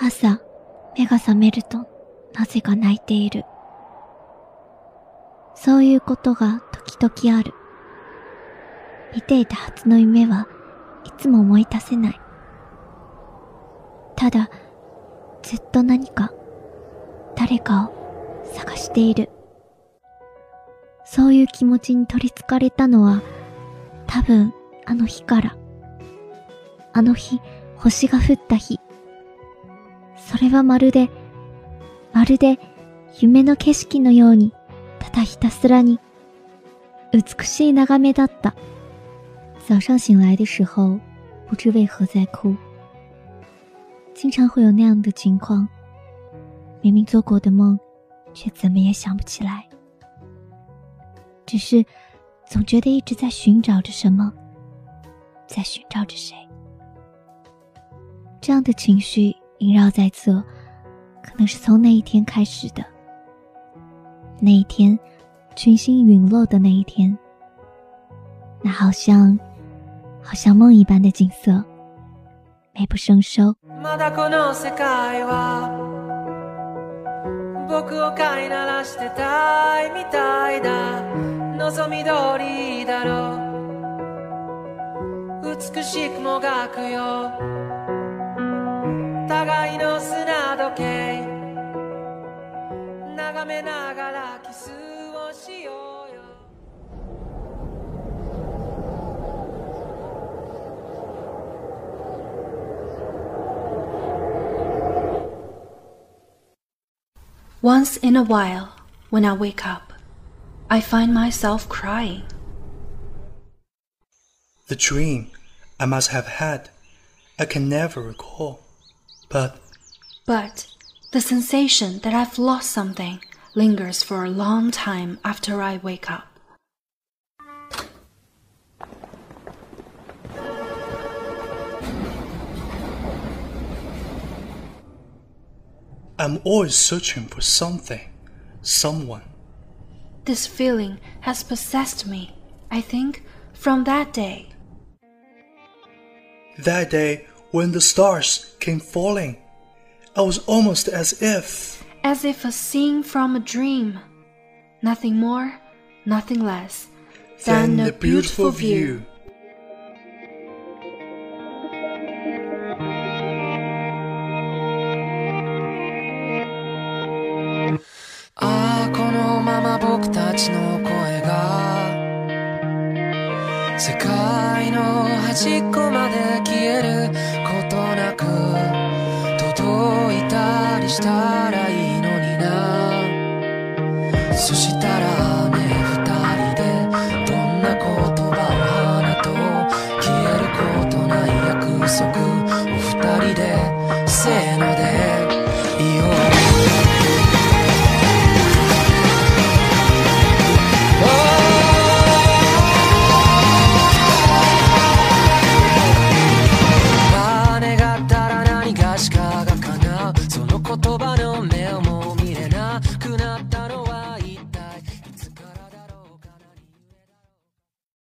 朝、目が覚めると、なぜか泣いている。そういうことが時々ある。見ていたはずの夢はいつも思い出せない。ただ、ずっと何か、誰かを探している。そういう気持ちに取り憑かれたのは、多分あの日から。あの日、星が降った日。それはまるで、まるで夢の景色のように、ただひたすらに、美しい眺めだった。早上醒来的时候，不知为何在哭。经常会有那样的情况，明明做过的梦，却怎么也想不起来。只是，总觉得一直在寻找着什么，在寻找着谁。这样的情绪萦绕在侧，可能是从那一天开始的。那一天，群星陨落的那一天，那好像，好像梦一般的景色，美不胜收。望み通りだろう美しくもがくよ 互いの砂時計眺めながらキスをしようよ Once in a while, when I wake up, I find myself crying. The dream I must have had, I can never recall. But. But the sensation that I've lost something lingers for a long time after I wake up. I'm always searching for something, someone. This feeling has possessed me, I think, from that day. That day when the stars came falling, I was almost as if. As if a scene from a dream. Nothing more, nothing less than, than a beautiful, beautiful view. view. 僕たちの声が世界の端っこまで消える したらいいのにな。そしたらね二人でどんな言葉を花と消えることない約束。お二人でせーの